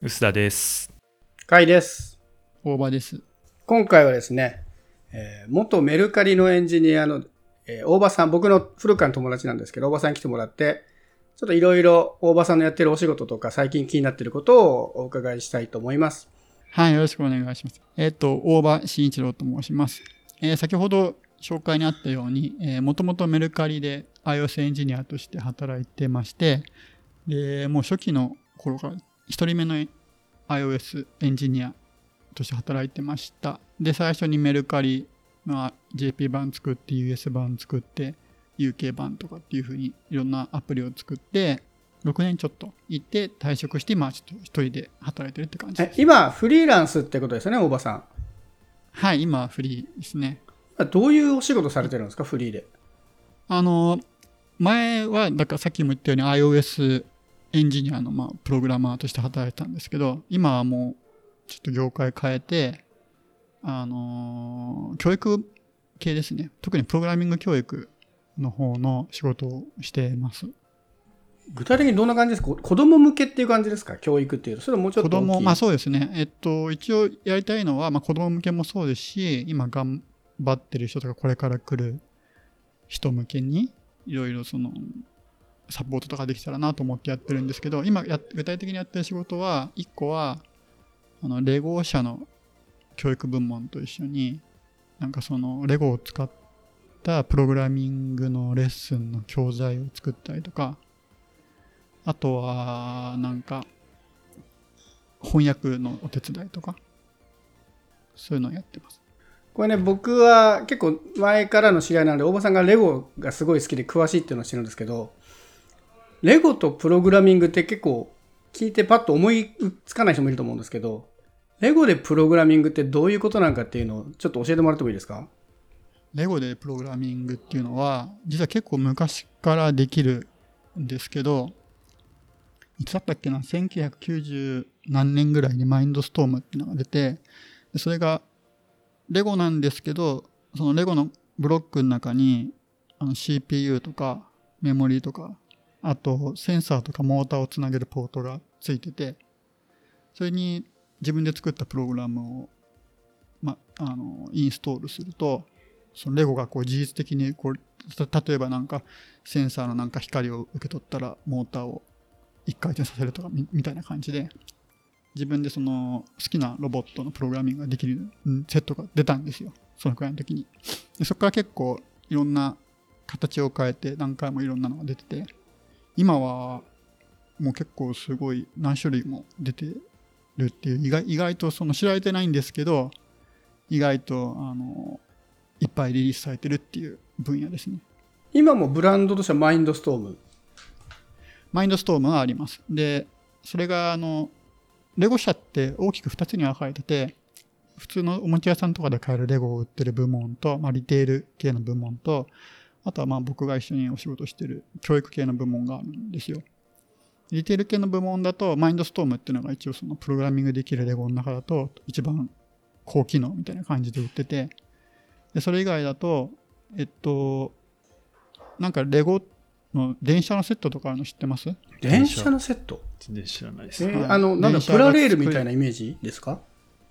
臼田です。甲斐です。大場です。今回はですね、えー元メルカリのエンジニアの、えー大場さん、僕の古川の友達なんですけど、大場さんに来てもらって、ちょっといろいろ大場さんのやってるお仕事とか最近気になっていることをお伺いしたいと思います。はい、よろしくお願いします。えっ、と、大場慎一郎と申します。えー先ほど紹介にあったように、えー、もともとメルカリで iOS エンジニアとして働いてまして、で、もう初期の頃から一人目の iOS エンジニアとして働いてました。で、最初にメルカリの JP 版作って、US 版作って、UK 版とかっていう風にいろんなアプリを作って、6年ちょっと行って退職して、今ちょっと一人で働いてるって感じです。え今、フリーランスってことですよね、大場さん。はい、今フリーですね。どういうお仕事されてるんですか、フリーで。あの、前は、だからさっきも言ったように iOS エンジニアの、まあ、プログラマーとして働いてたんですけど、今はもう、ちょっと業界変えて、あの、教育系ですね。特にプログラミング教育の方の仕事をしてます。具体的にどんな感じですか？子供向けっていう感じですか？教育っていうと。それはもうちょっ子と大きい。供、まあそうですね。えっと、一応やりたいのは、まあ子供向けもそうですし、今頑張ってる人とかこれから来る人向けに、いろいろその、サポートとかできたらなと思ってやってるんですけど、今や具体的にやってる仕事は、一個は、あの、レゴ社の教育部門と一緒に、なんかその、レゴを使ったプログラミングのレッスンの教材を作ったりとか、あとは、なんか、翻訳のお手伝いとか、そういうのをやってます。これね、僕は結構前からの知り合いなんで、大場さんがレゴがすごい好きで詳しいっていうのを知るんですけど、レゴとプログラミングって結構聞いてパッと思いつかない人もいると思うんですけど、レゴでプログラミングってどういうことなのかっていうのをちょっと教えてもらってもいいですか？レゴでプログラミングっていうのは、実は結構昔からできるんですけど、いつだったっけな、1990何年ぐらいにマインドストームっていうのが出て、それがレゴなんですけど、そのレゴのブロックの中にあの CPU とかメモリーとか、あとセンサーとかモーターをつなげるポートがついてて、それに自分で作ったプログラムを、ま、あの、インストールすると、そのレゴがこう事実的にこう、例えばなんかセンサーのなんか光を受け取ったらモーターを一回転させるとかみみたいな感じで、自分でその好きなロボットのプログラミングができるセットが出たんですよ。そのくらいの時に。でそこから結構いろんな形を変えて何回もいろんなのが出てて、今はもう結構すごい何種類も出てるっていう意外意外とその知られてないんですけど、意外とあのいっぱいリリースされてるっていう分野ですね。今もブランドとしてはマインドストーム？マインドストームはあります。で、それがあの、レゴ社って大きく2つに分かれてて、普通のおもちゃ屋さんとかで買えるレゴを売ってる部門と、まあ、リテール系の部門と、あとはまあ僕が一緒にお仕事してる教育系の部門があるんですよ。リテール系の部門だと、マインドストームっていうのが一応そのプログラミングできるレゴの中だと一番高機能みたいな感じで売ってて、で、それ以外だと、えっと、なんかレゴの電車のセットとかあるの知ってます？電車のセット？全然知らないです。えーはいあの、なんだ、電車がプラレールみたいなイメージですか？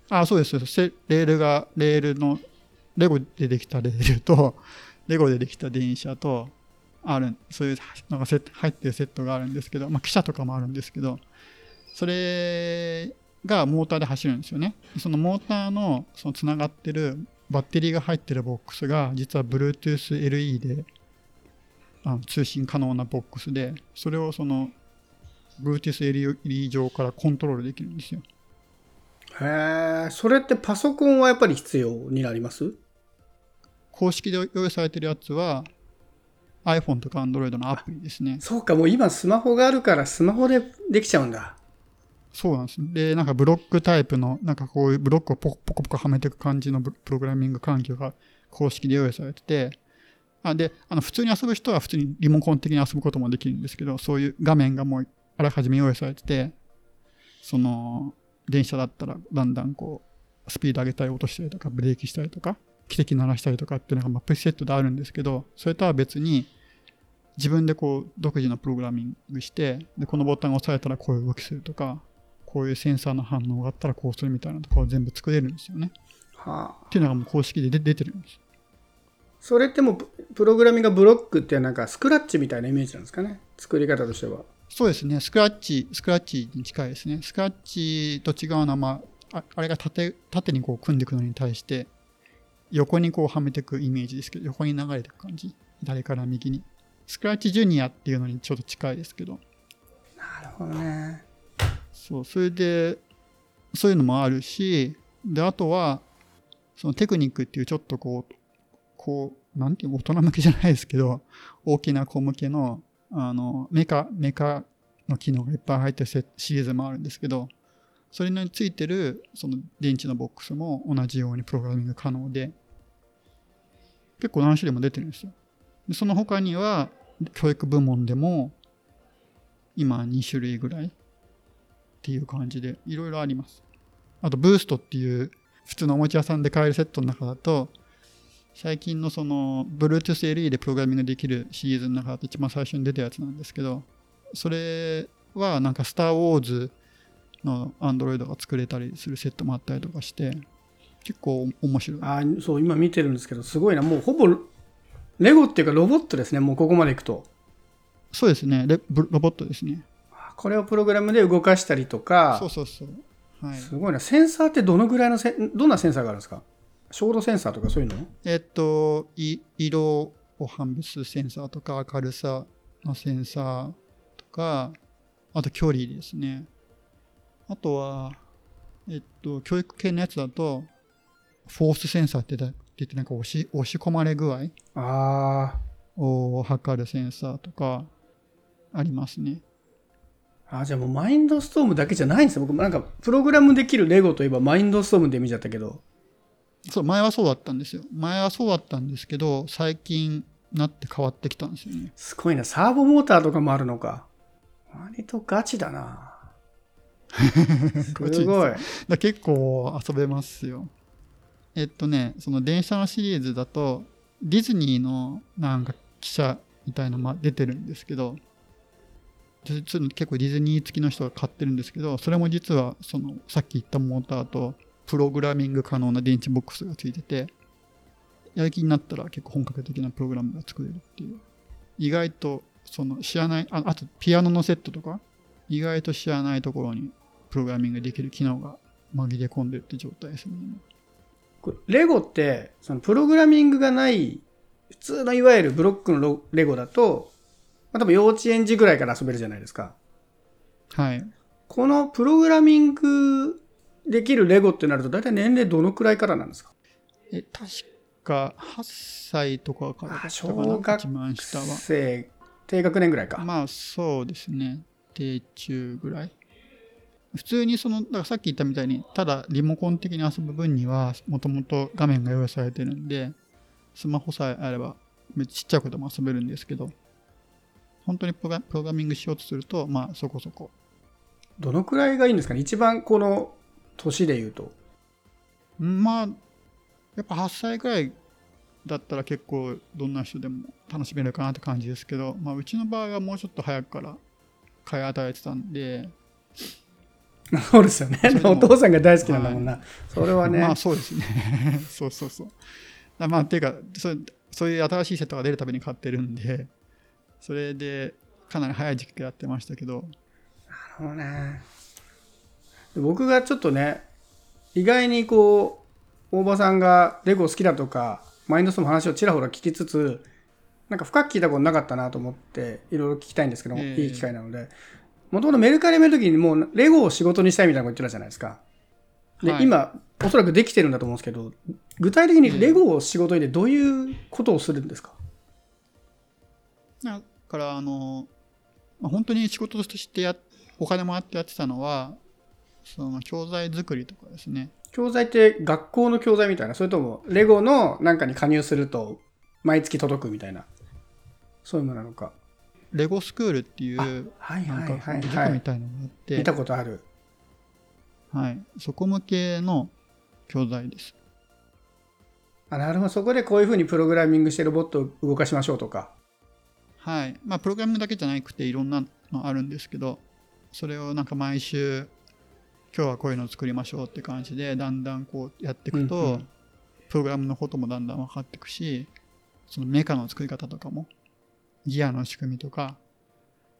あ、そうです。せレールが、レールの、レゴでできたレールと、レゴでできた電車と、ある、そういうのがセ入ってるセットがあるんですけど、まあ、汽車とかもあるんですけど、それがモーターで走るんですよね。そのモーターの、そのつながってるバッテリーが入ってるボックスが、実は Bluetooth LE で、あの通信可能なボックスで、それをその、Bluetooth LE 上からコントロールできるんですよ。へえ、それってパソコンはやっぱり必要になります？公式で用意されてるやつは iPhone とか Android のアプリですね。そうか、もう今スマホがあるからスマホでできちゃうんだ。そうなんです。で、なんかブロックタイプの、なんかこういうブロックをポコポコポコはめていく感じのプログラミング環境が公式で用意されてて、あで、あの普通に遊ぶ人は普通にリモコン的に遊ぶこともできるんですけど、そういう画面がもうあらかじめ用意されてて、その、電車だったらだんだんこう、スピード上げたり落としたりとか、ブレーキしたりとか、汽笛鳴らしたりとかっていうのがまあプリセットであるんですけど、それとは別に、自分でこう独自のプログラミングしてでこのボタンを押さえたらこういう動きするとかこういうセンサーの反応があったらこうするみたいなとかを全部作れるんですよね。はあ。っていうのがもう公式で出出てるんです。それってもうププログラミングがブロックってなんかスクラッチみたいなイメージなんですかね？作り方としては。そうですね、スクラッチ、スクラッチに近いですね。スクラッチと違うのは、まあ、ああれが縦縦にこう組んでいくのに対して、横にこうはめていくイメージですけど、横に流れていく感じ。左から右に。スクラッチジュニアっていうのにちょっと近いですけど、なるほどね。そう、それで、そういうのもあるし、で、あとは、そのテクニックっていうちょっとこう、こう、なんていう大人向けじゃないですけど、大きな子向けの、あの、メカ、メカの機能がいっぱい入ってるセシリーズもあるんですけど、それについてる、その電池のボックスも同じようにプログラミング可能で、結構何種類も出てるんですよ。でその他には、教育部門でも、今2種類ぐらいっていう感じでいろいろあります。あとブーストっていう普通のおもちゃ屋さんで買えるセットの中だと最近のその Bluetooth LE でプログラミングできるシリーズの中だと一番最初に出たやつなんですけどそれはなんかスター・ウォーズの Android が作れたりするセットもあったりとかして結構面白い。あーそう、今見てるんですけど、すごいな。もうほぼ、レゴっていうかロボットですね。もうここまでいくと。そうですねレブロボットですね。これをプログラムで動かしたりとかそう、そうそう。はい。すごいな。センサーってどのぐらいのせ、どんなセンサーがあるんですか？照度センサーとかそういうの？えっと、い色を判別するセンサーとか、明るさのセンサーとか、あと距離ですね。あとは、えっと、教育系のやつだと、フォースセンサーって言ってなんか押し押し込まれ具合あを測るセンサーとかありますね。ーあー、じゃあもうマインドストームだけじゃないんですよ。僕もなんか、プログラムできるレゴといえばマインドストームで見ちゃったけど。そう、前はそうだったんですよ。前はそうだったんですけど、最近なって変わってきたんですよね。すごいな。サーボモーターとかもあるのか。割とガチだな。すごい。だ結構遊べますよ。えっとね、その電車のシリーズだと、ディズニーのなんか記者みたいなのも出てるんですけど、結構ディズニー付きの人が買ってるんですけど、それも実はそのさっき言ったモーターとプログラミング可能な電池ボックスがついてて、やる気になったら結構本格的なプログラムが作れるっていう。意外とその知らない、ああとピアノのセットとか、意外と知らないところにプログラミングできる機能が紛れ込んでるって状態ですね。これレゴって、そのプログラミングがない、普通のいわゆるブロックのロレゴだと、まあ、多分幼稚園児ぐらいから遊べるじゃないですか。はい。このプログラミングできるレゴってなると、大体年齢どのくらいからなんですか？え、確か8歳とかからだったか小な、学一番下は。生、低学年ぐらいか。まあそうですね。低中ぐらい。普通にその、だからさっき言ったみたいに、ただリモコン的に遊ぶ分には、もともと画面が用意されてるんで、スマホさえあれば、めっちゃちっちゃい子でも遊べるんですけど、本当にプログラミングしようとすると、まあそこそこ。どのくらいがいいんですかね？一番この年で言うと。うんまあ、やっぱ8歳くらいだったら結構どんな人でも楽しめるかなって感じですけど、まあ、うちの場合はもうちょっと早くから買い与えてたんで、そうですよねお父さんが大好きなんだもんな。それはね。まあそうですね。そうそうそう。だまあ、っていうかそう、そういう新しいセットが出るたびに買ってるんで、それでかなり早い時期からやってましたけど、なるほどね。で僕がちょっとね、意外にこう、大場さんがレゴ好きだとか、マインドスの話をちらほら聞きつつ、なんか深く聞いたことなかったなと思って、いろいろ聞きたいんですけど、ええいい機会なので、もともとメルカリめるときにもうレゴを仕事にしたいみたいなこと言ってたじゃないですか。で、はい今、おそらくできてるんだと思うんですけど、具体的にレゴを仕事にでどういうことをするんですか、だからあの、まあ、本当に仕事としてやお金もらってやってたのは、その教材作りとかですね。教材って学校の教材みたいな、それともレゴのなんかに加入すると毎月届くみたいな、そういうものなのか。レゴスクールっていう、はいなんかはいはい塾はい。みたいなのがあって、見たことある。はい、そこ向けの教材です。あなるほど、そこでこういうふうにプログラミングしてロボットを動かしましょうとか。はい。まあ、プログラムだけじゃなくていろんなのあるんですけど、それをなんか毎週今日はこういうのを作りましょうって感じでだんだんこうやっていくと、うんうんプログラムのこともだんだん分かっていくしそのメカの作り方とかもギアの仕組みとか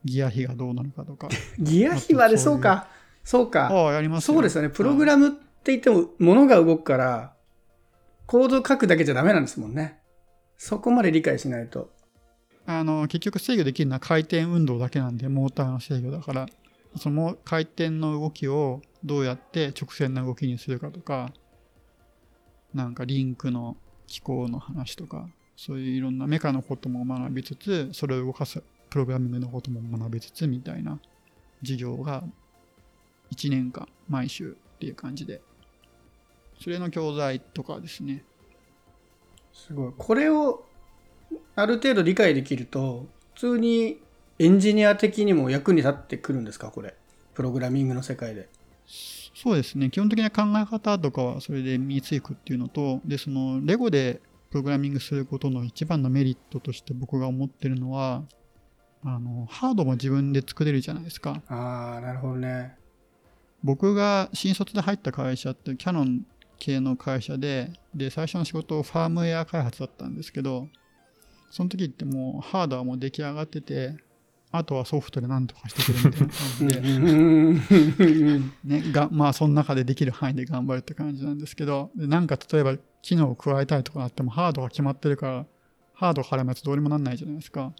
ギア比がどうなのかとか ギア比はで、そうか。そうか。ああやりますそうですよね。プログラムって言っても、物が動くから、コード書くだけじゃダメなんですもんね。そこまで理解しないと。あの結局制御できるのは回転運動だけなんでモーターの制御だからその回転の動きをどうやって直線な動きにするかとかなんかリンクの機構の話とかそういういろんなメカのことも学びつつそれを動かすプログラミングのことも学びつつみたいな授業が1年間毎週っていう感じでそれの教材とかですねすごい。これを、ある程度理解できると、普通にエンジニア的にも役に立ってくるんですかこれ？プログラミングの世界で。そうですね基本的な考え方とかはそれで身についくっていうのとでそのレゴでプログラミングすることの一番のメリットとして僕が思ってるのはあのハードも自分で作れるじゃないですかああ、なるほどね。僕が新卒で入った会社ってキャノン系の会社でで最初の仕事ファームウェア開発だったんですけどその時ってもうハードはもう出来上がっててあとはソフトで何とかしてくれみたいな感じで。うん。ね、がまあその中でできる範囲で頑張るって感じなんですけど。でなんか例えば機能を加えたいとかあってもハードが決まってるからハード絡むやつどうにもなんないじゃないですか。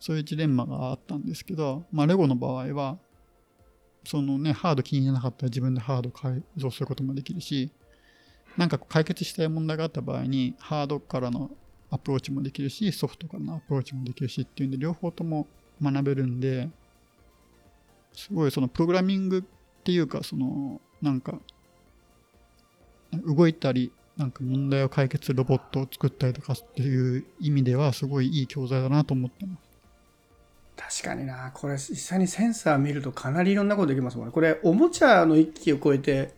そういうジレンマがあったんですけど、まあ、レゴの場合はそのねハード気に入らなかったら自分でハード改造することもできるしなんか解決したい問題があった場合にハードからのアプローチもできるしソフトからのアプローチもできるしっていうんで両方とも学べるんですごいそのプログラミングっていうかそのなんか動いたりなんか問題を解決するロボットを作ったりとかっていう意味ではすごいいい教材だなと思ってます。確かにな。これ実際にセンサー見るとかなりいろんなことできますもんね。これおもちゃの域を超えて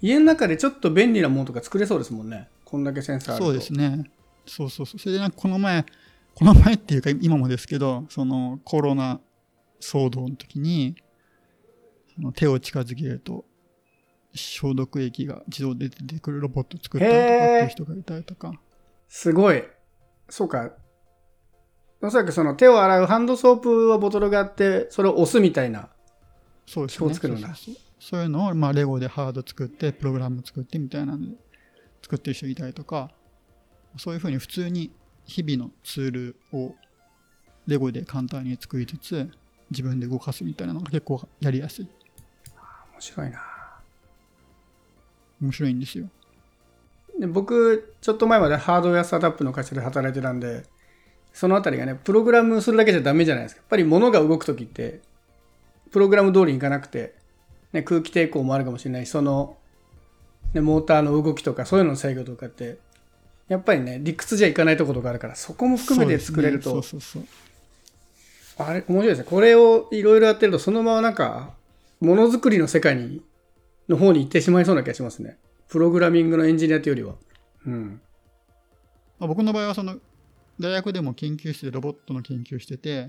家の中でちょっと便利なものとか作れそうですもんね。こんだけセンサーあると。そうですね。そうそうそう。それでなんかこの前、この前っていうか今もですけど、そのコロナ騒動の時に、その手を近づけると消毒液が自動で出てくるロボット作ったりとかっていう人がいたりとか。すごい。そうか。おそらくその手を洗うハンドソープはボトルがあって、それを押すみたいな。そうですね。表作るんだそうそうそうそういうのを、まあ、レゴでハード作って、プログラム作ってみたいなので、作ってる人いたりとか、そういうふうに普通に日々のツールをレゴで簡単に作りつつ、自分で動かすみたいなのが結構やりやすい。面白いな。面白いんですよ。で僕、ちょっと前までハードウェアスタートアップの会社で働いてたんで、そのあたりがね、プログラムするだけじゃダメじゃないですか。やっぱり物が動くときって、プログラム通りにいかなくて、ね、空気抵抗もあるかもしれないし、その、ね、モーターの動きとか、そういうのの制御とかって、やっぱりね、理屈じゃいかないところがあるから、そこも含めて作れると、ね。あれ、面白いですね。これをいろいろやってると、そのままなんか、ものづくりの世界に、の方に行ってしまいそうな気がしますね。プログラミングのエンジニアというよりは。うん。まあ、僕の場合はその大学でも研究室でロボットの研究してて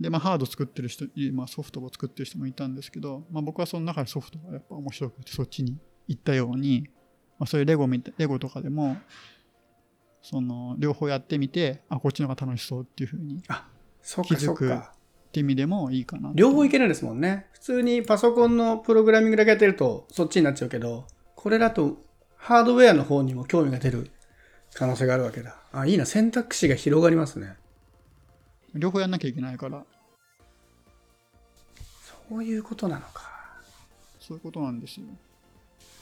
で、まあ、ハード作ってる人、まあ、ソフトを作ってる人もいたんですけど、まあ、僕はその中でソフトがやっぱ面白くてそっちに行ったように、まあ、そういうレゴみたレゴとかでもその両方やってみてあこっちの方が楽しそうっていうふうに気づくそっか。て意味でもいいかな両方いけないですもんね。普通にパソコンのプログラミングだけやってると、そっちになっちゃうけど、これだと、ハードウェアの方にも興味が出る可能性があるわけだ。あ、いいな。選択肢が広がりますね。両方やんなきゃいけないからそういうことなのか。そういうことなんですよ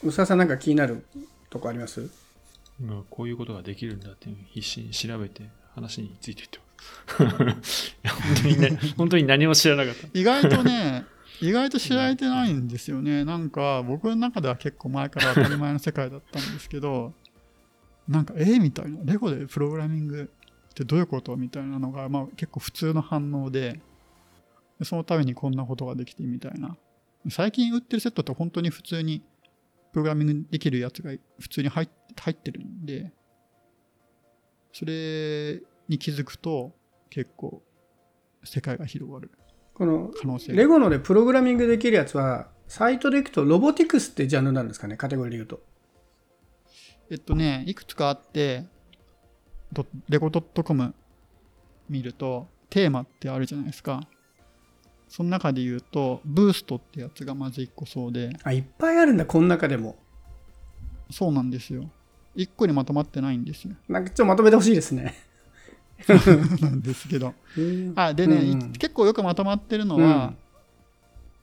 宇佐さんなんか気になるとこあります？今こういうことができるんだっていう必死に調べて話についていってます。い や本当にね、本当に何も知らなかった。意外とね 意外と知られてないんですよねなんか僕の中では結構前から当たり前の世界だったんですけどなんかえー、みたいなレゴでプログラミングってどういうことみたいなのが、まあ、結構普通の反応ででそのためにこんなことができてみたいな最近売ってるセットって本当に普通にプログラミングできるやつが普通に入っ入ってるんでそれに気づくと結構世界が広がるこの、可能性がレゴのでプログラミングできるやつは、サイトでいくと、ロボティクスってジャンルなんですかね、カテゴリーで言うと。えっとね、いくつかあって、ドレゴ .com 見ると、テーマってあるじゃないですか。その中で言うと、ブーストってやつがまず1個そうで、あ、いっぱいあるんだ、この中でも。そうなんですよ。1個にまとまってないんですよ。なんかちょっとまとめてほしいですね。なんですけど。あ、でね、うんうん結構よくまとまってるのは、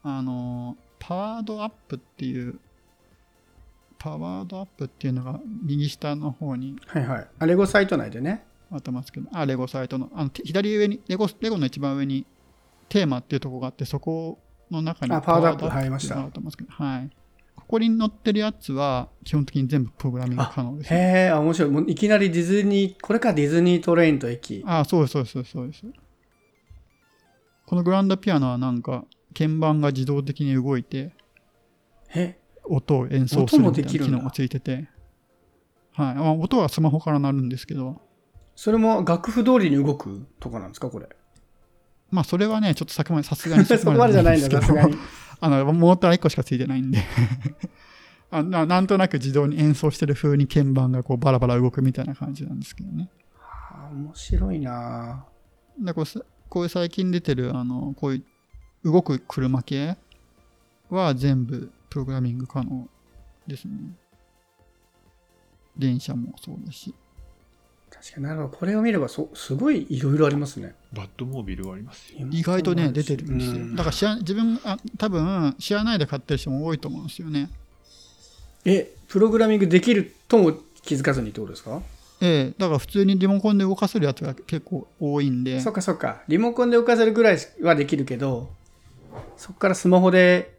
あの、パワードアップっていう、パワードアップっていうのが右下の方にはいはい。あ、レゴサイト内でね。あってますけど、あ、レゴサイトの、あのて左上にレゴ、レゴの一番上にテーマっていうところがあって、そこの中にあパワードアップパ入りましたはい。ここに載ってるやつは、基本的に全部プログラミング可能です、ね。へえ、あ、面白い。もういきなりディズニー、これかディズニートレインと駅。あ、そうです、そうです、そうです。このグランドピアノはなんか、鍵盤が自動的に動いて、え、音を演奏するみたいな機能がついてて、はい。まあ、音はスマホから鳴るんですけど、それも楽譜通りに動くとかなんですか、これ？まあ、それはね、ちょっと先までさすがに そこまでじゃないんだ、さすがに。あの、モーター1個しかついてないんで あな。なんとなく自動に演奏してる風に鍵盤がこうバラバラ動くみたいな感じなんですけどね。あ面白いなでこうさこういう最近出てる、あの、こういう動く車系は全部プログラミング可能ですね。電車もそうだし。確かになるほど。これを見ればそ、すごいいろいろありますね。バッドモービルはありますよ。意外とね、出てるんですよ。うんだから知ら自分、あ多分知らないで買ってる人も多いと思うんですよね。え、プログラミングできるとも気づかずにってことですか？ええだから普通にリモコンで動かせるやつが結構多いんで。そっかそっか。リモコンで動かせるぐらいはできるけど、そこからスマホで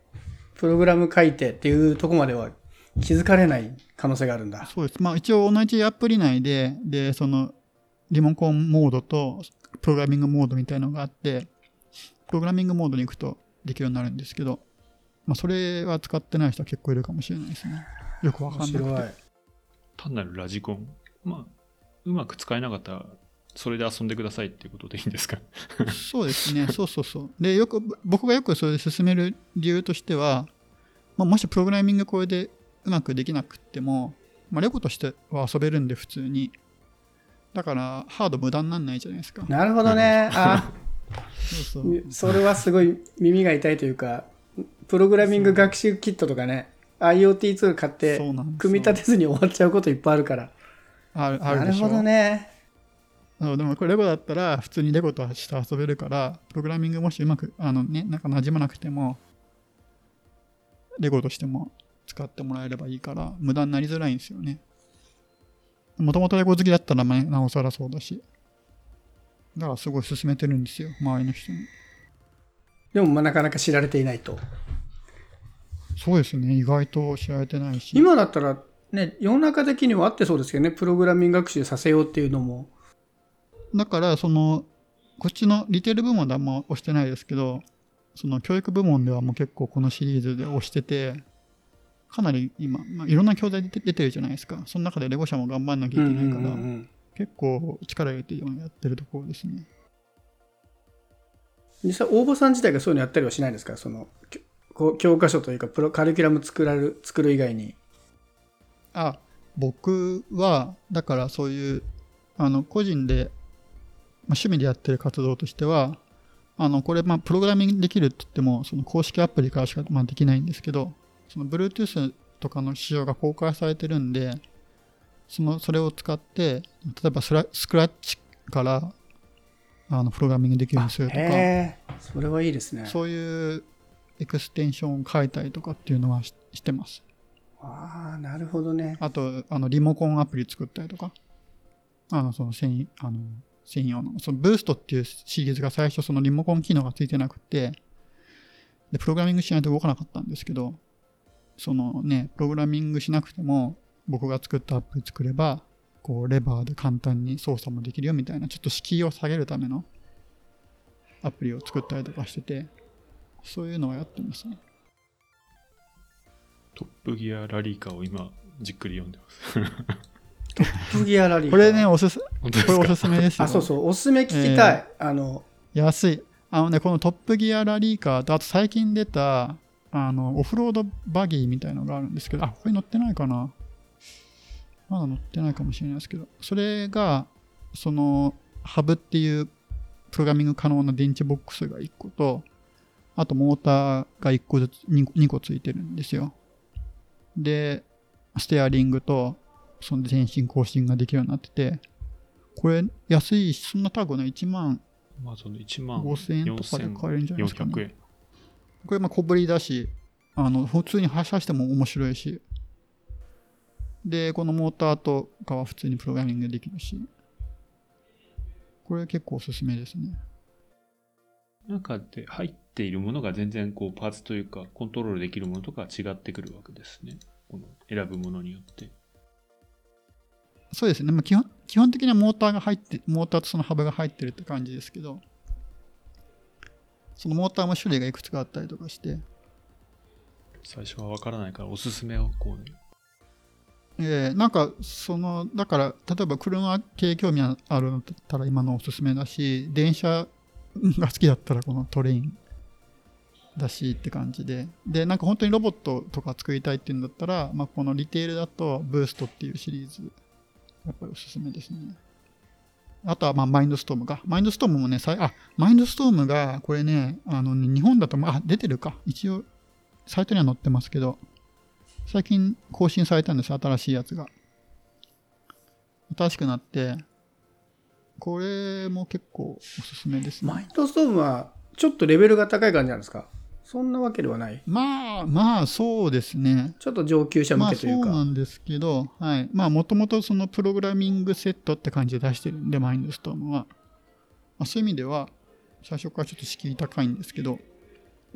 プログラム書いてっていうとこまでは気づかれない可能性があるんだ。そうです。まあ一応同じアプリ内で、で、そのリモコンモードとプログラミングモードみたいなのがあって、プログラミングモードに行くとできるようになるんですけど、まあそれは使ってない人は結構いるかもしれないですね。よくわか面んなくて。白い。単なるラジコン。まあ、うまく使えなかったら、それで遊んでくださいっていうことでいいんですか？そうですね。そうそうそう。で、よく、僕がよくそれで進める理由としては、まあ、もしプログラミングこれでうまくできなくっても、まあ、レゴとしては遊べるんで普通に。だから、ハード無駄にならないじゃないですか。なるほどね。あ、そうそう。それはすごい耳が痛いというか、プログラミング学習キットとかね、IoT ツール買って組み立てずに終わっちゃうこといっぱいあるから。あるあるでしょなるほどね。でもこれレゴだったら普通にレゴとして遊べるからプログラミングもしうまくあのねなんか馴染まなくてもレゴとしても使ってもらえればいいから無駄になりづらいんですよねもともとレゴ好きだったらまあなおさらそうだしだからすごい勧めてるんですよ周りの人にでもまあなかなか知られていないと。そうですね意外と知られてないし今だったらね、世の中的にはあってそうですけどね、プログラミング学習させようっていうのも。だからそのこっちのリテール部門ではあんま押してないですけどその教育部門ではもう結構このシリーズで押しててかなり今、まあ、いろんな教材出て出てるじゃないですか。その中でレゴ社も頑張んなきゃいけないから、ん結構力入れてやってるところですね。実際応募さん自体がそういうのやったりはしないんですか？その教科書というかプロカリキュラム作られる作る以外に。あ僕はだからそういうあの個人で、まあ、趣味でやってる活動としてはあのこれまあプログラミングできるって言ってもその公式アプリからしかまあできないんですけどその Bluetooth とかの仕様が公開されてるんでそのそれを使って例えばスラスクラッチからあのプログラミングできるようにするとかそれはいいですね。そういうエクステンションを書いたりとかっていうのはししてますああ、なるほどね。あと、あの、リモコンアプリ作ったりとか、あの、その専、あの、専用の、そのブーストっていうシリーズが最初そのリモコン機能がついてなくて、で、プログラミングしないと動かなかったんですけど、そのね、プログラミングしなくても、僕が作ったアプリ作れば、こう、レバーで簡単に操作もできるよみたいな、ちょっと敷居を下げるためのアプリを作ったりとかしてて、そういうのをやってますね。トップギアラリーカーを今、じっくり読んでます。プギアラリー。これね、、おすす、これおすすめですよ。あ、そうそう、おすすめ聞きたい。あの、安い。あのね、このトップギアラリーカーと、あと最近出た、あの、オフロードバギーみたいのがあるんですけど、あ、これ乗ってないかな？まだ乗ってないかもしれないですけど、それが、その、ハブっていうプログラミング可能な電池ボックスが1個と、あとモーターが1個ずつ 2, 2個ついてるんですよ。で、ステアリングと、その前進後進ができるようになってて、これ安いし、そんなタグね、1万まあその1万5000円とかで買えるんじゃないですか、400ね。円。これまあ小ぶりだし、あの、普通に発射しても面白いし。で、このモーターとかは普通にプログラミングできるし。これ結構おすすめですね。中で入っているものが全然こうパーツというかコントロールできるものとかは違ってくるわけですね。この選ぶものによって。そうですね。まあ、基本基本的にはモーターが入って、モーターとそのハブが入ってるって感じですけど、そのモーターも種類がいくつかあったりとかして、最初はわからないからおすすめをこう、ね、えーなんかそのだから例えば車系興味あるんだったら今のおすすめだし電車が好きだったらこのトレインだしって感じで。でなんか本当にロボットとか作りたいっていうんだったら、まあ、このリテールだとブーストっていうシリーズやっぱりおすすめですねあとはまあマインドストームがマインドストームもねあマインドストームがこれねあのね日本だとあ出てるか。一応サイトには載ってますけど最近更新されたんです新しいやつが。新しくなってこれも結構おすすめですね。マインドストームはちょっとレベルが高い感じなんですか？そんなわけではないまあまあそうですねちょっと上級者まあそ向けというか、うなんですけど、はい。まあもともとそのプログラミングセットって感じで出してるんで、マインドストームは。まあ、そういう意味では、最初からちょっと敷居高いんですけど、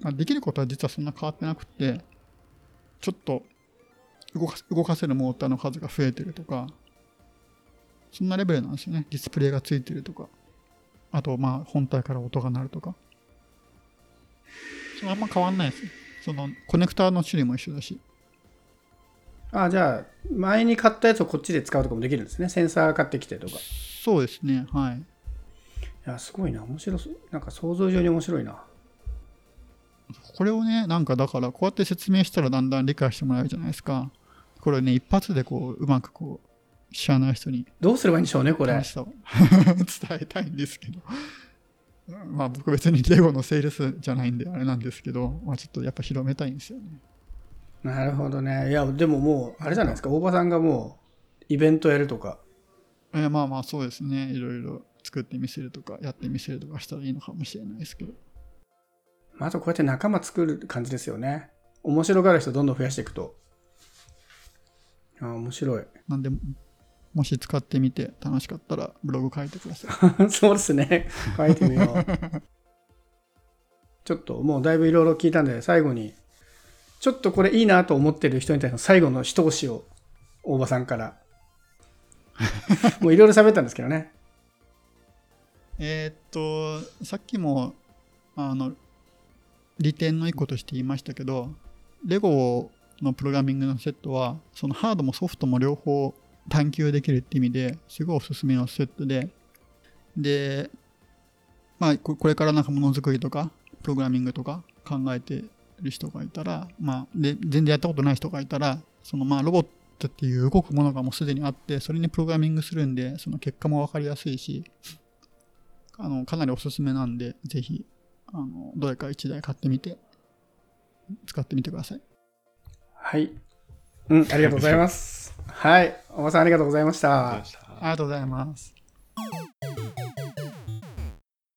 まあ、できることは実はそんな変わってなくて、ちょっと動か動かせるモーターの数が増えてるとか、そんなレベルなんですよね。ディスプレイがついてるとか。あと、まあ本体から音が鳴るとか。あんま変わんないです。そのコネクターの種類も一緒だし。あじゃあ前に買ったやつをこっちで使うとかもできるんですねセンサー買ってきてとかいそうですね、はい。やすごいな面白そうなんか想像以上に面白いなこれをね、なんかだから、こうやって説明したらだんだん理解してもらえるじゃないですか。これね、一発でこう、うまくこう、知らない人にどうすればいいんでしょうねこれ楽しさを 伝えたいんですけど。まあ僕別にレゴのセールスじゃないんであれなんですけど、まあちょっとやっぱ広めたいんですよね。なるほどね。いやでももうあれじゃないですか。大場さんがもうイベントやるとか。えーまあまあそうですね、いろいろ作ってみせるとか、やってみせるとかしたらいいのかもしれないですけど。まずこうやって仲間作る感じですよね。面白がる人どんどん増やしていくと。あ面白い。なんで、もし使ってみて楽しかったらブログ書いてください。そうですね。書いてみよう。ちょっともうだいぶいろいろ聞いたんで、最後に、ちょっとこれいいなと思ってる人に対しての最後の一押しを、大場さんから。もういろいろ喋ったんですけどね。えーっと、さっきも、あの、利点の一個として言いましたけど、レゴのプログラミングのセットは、そのハードもソフトも両方探求できるって意味ですごいおすすめのセットで、で、まあ、これからなんかものづくりとか、プログラミングとか考えてる人がいたら、まあ、で、全然やったことない人がいたら、そのまあ、ロボットっていう動くものがもうすでにあって、それにプログラミングするんで、その結果もわかりやすいし、あの、かなりおすすめなんで、ぜひ、あの、どれか1台買ってみて、使ってみてください。はい。うん、ありがとうございます。はい、おばさんありがとうございました。ありがとうございます。